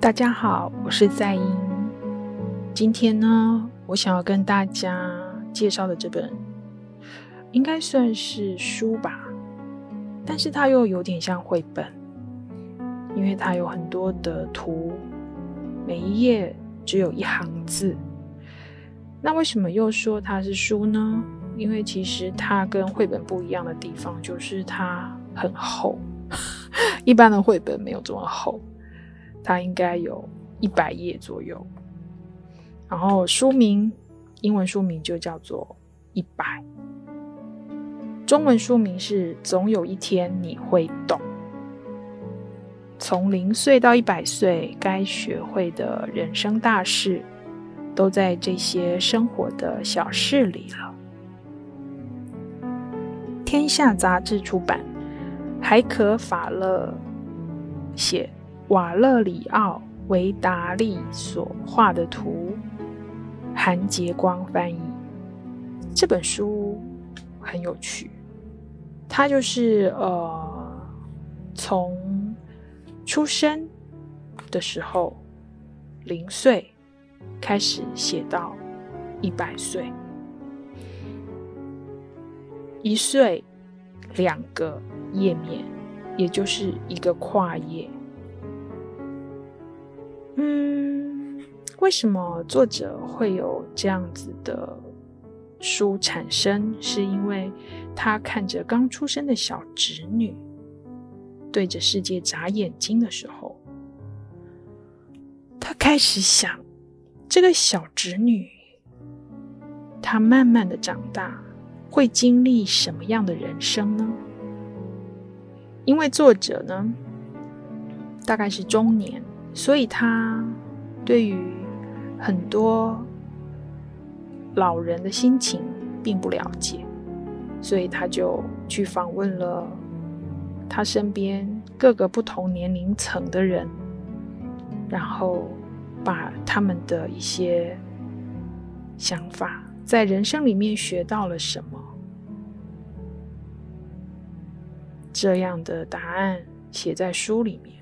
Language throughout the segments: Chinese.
大家好，我是在英。今天呢，我想要跟大家介绍的这本，应该算是书吧，但是它又有点像绘本，因为它有很多的图，每一页只有一行字。那为什么又说它是书呢？因为其实它跟绘本不一样的地方，就是它很厚，一般的绘本没有这么厚。它应该有一百页左右，然后书名，英文书名就叫做《一百》，中文书名是《总有一天你会懂》。从零岁到一百岁，该学会的人生大事，都在这些生活的小事里了。天下杂志出版，海可法勒写。瓦勒里奥·维达利所画的图，韩杰光翻译。这本书很有趣，他就是呃，从出生的时候零岁开始写到一百岁，一岁两个页面，也就是一个跨页。嗯，为什么作者会有这样子的书产生？是因为他看着刚出生的小侄女对着世界眨眼睛的时候，他开始想，这个小侄女她慢慢的长大会经历什么样的人生呢？因为作者呢，大概是中年。所以他对于很多老人的心情并不了解，所以他就去访问了他身边各个不同年龄层的人，然后把他们的一些想法，在人生里面学到了什么，这样的答案写在书里面。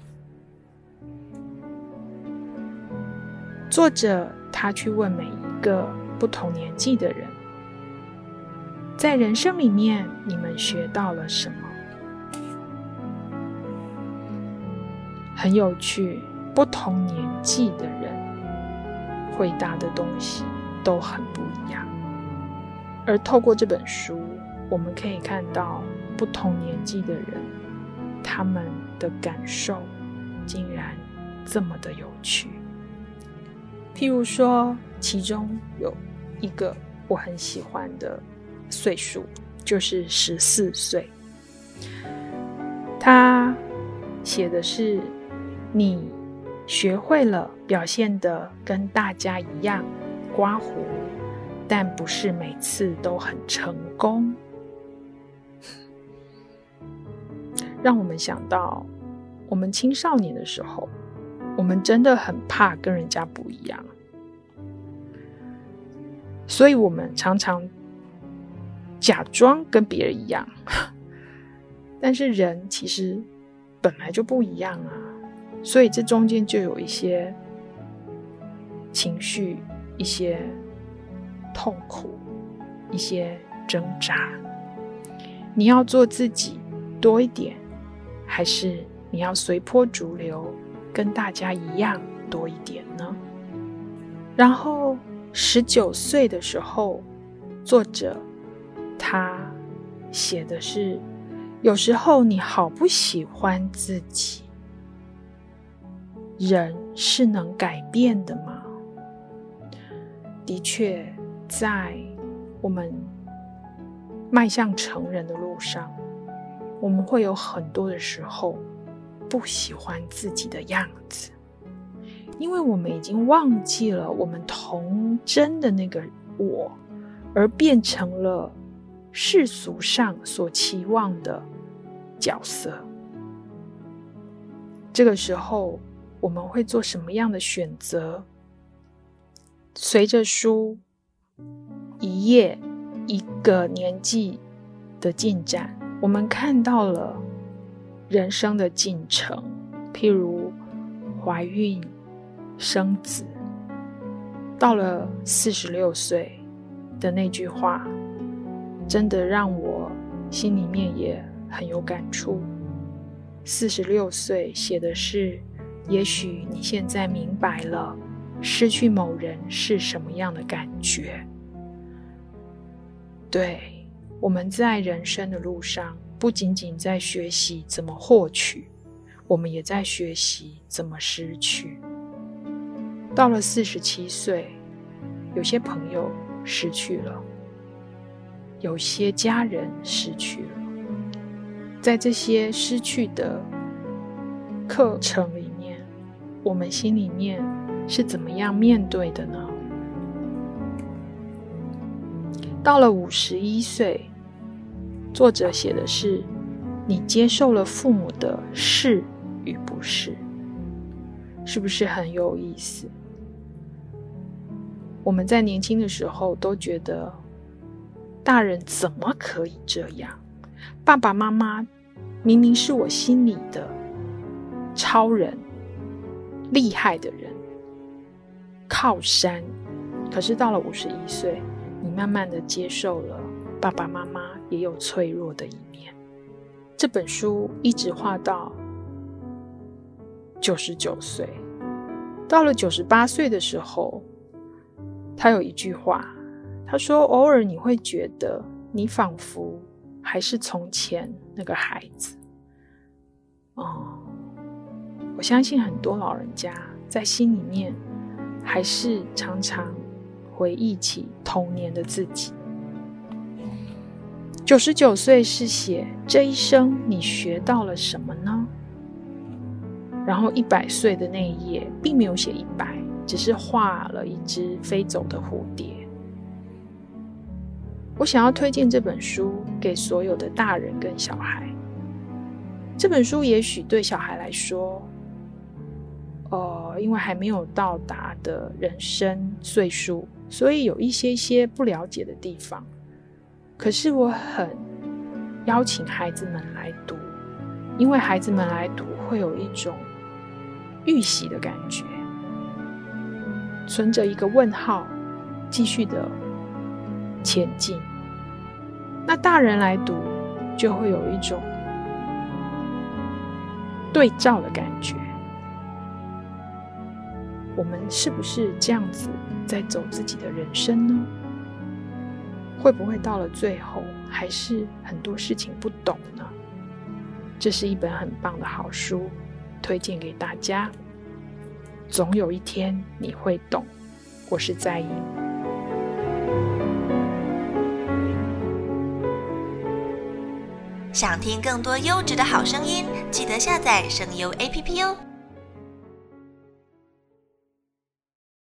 作者他去问每一个不同年纪的人，在人生里面你们学到了什么？很有趣，不同年纪的人回答的东西都很不一样。而透过这本书，我们可以看到不同年纪的人，他们的感受竟然这么的有趣。譬如说，其中有一个我很喜欢的岁数，就是十四岁。他写的是：你学会了表现得跟大家一样，刮胡，但不是每次都很成功。让我们想到，我们青少年的时候。我们真的很怕跟人家不一样，所以我们常常假装跟别人一样，但是人其实本来就不一样啊，所以这中间就有一些情绪、一些痛苦、一些挣扎。你要做自己多一点，还是你要随波逐流？跟大家一样多一点呢。然后十九岁的时候，作者他写的是：有时候你好不喜欢自己，人是能改变的吗？的确，在我们迈向成人的路上，我们会有很多的时候。不喜欢自己的样子，因为我们已经忘记了我们童真的那个我，而变成了世俗上所期望的角色。这个时候，我们会做什么样的选择？随着书一页一个年纪的进展，我们看到了。人生的进程，譬如怀孕、生子，到了四十六岁的那句话，真的让我心里面也很有感触。四十六岁写的是，也许你现在明白了，失去某人是什么样的感觉。对，我们在人生的路上，不仅仅在学习怎么获取，我们也在学习怎么失去。到了四十七岁，有些朋友失去了，有些家人失去了。在这些失去的课程里面，我们心里面是怎么样面对的呢？到了五十一岁，作者写的是：你接受了父母的是与不是，是不是很有意思？我们在年轻的时候都觉得，大人怎么可以这样？爸爸妈妈明明是我心里的超人、厉害的人、靠山，可是到了五十一岁。你慢慢的接受了爸爸妈妈也有脆弱的一面。这本书一直画到九十九岁，到了九十八岁的时候，他有一句话，他说：“偶尔你会觉得你仿佛还是从前那个孩子。”哦，我相信很多老人家在心里面还是常常。回忆起童年的自己。九十九岁是写这一生你学到了什么呢？然后一百岁的那一页并没有写一百，只是画了一只飞走的蝴蝶。我想要推荐这本书给所有的大人跟小孩。这本书也许对小孩来说，呃，因为还没有到达的人生岁数。所以有一些些不了解的地方，可是我很邀请孩子们来读，因为孩子们来读会有一种预习的感觉，存着一个问号，继续的前进。那大人来读就会有一种对照的感觉。我们是不是这样子在走自己的人生呢？会不会到了最后还是很多事情不懂呢？这是一本很棒的好书，推荐给大家。总有一天你会懂。我是在意。想听更多优质的好声音，记得下载声优 APP 哦。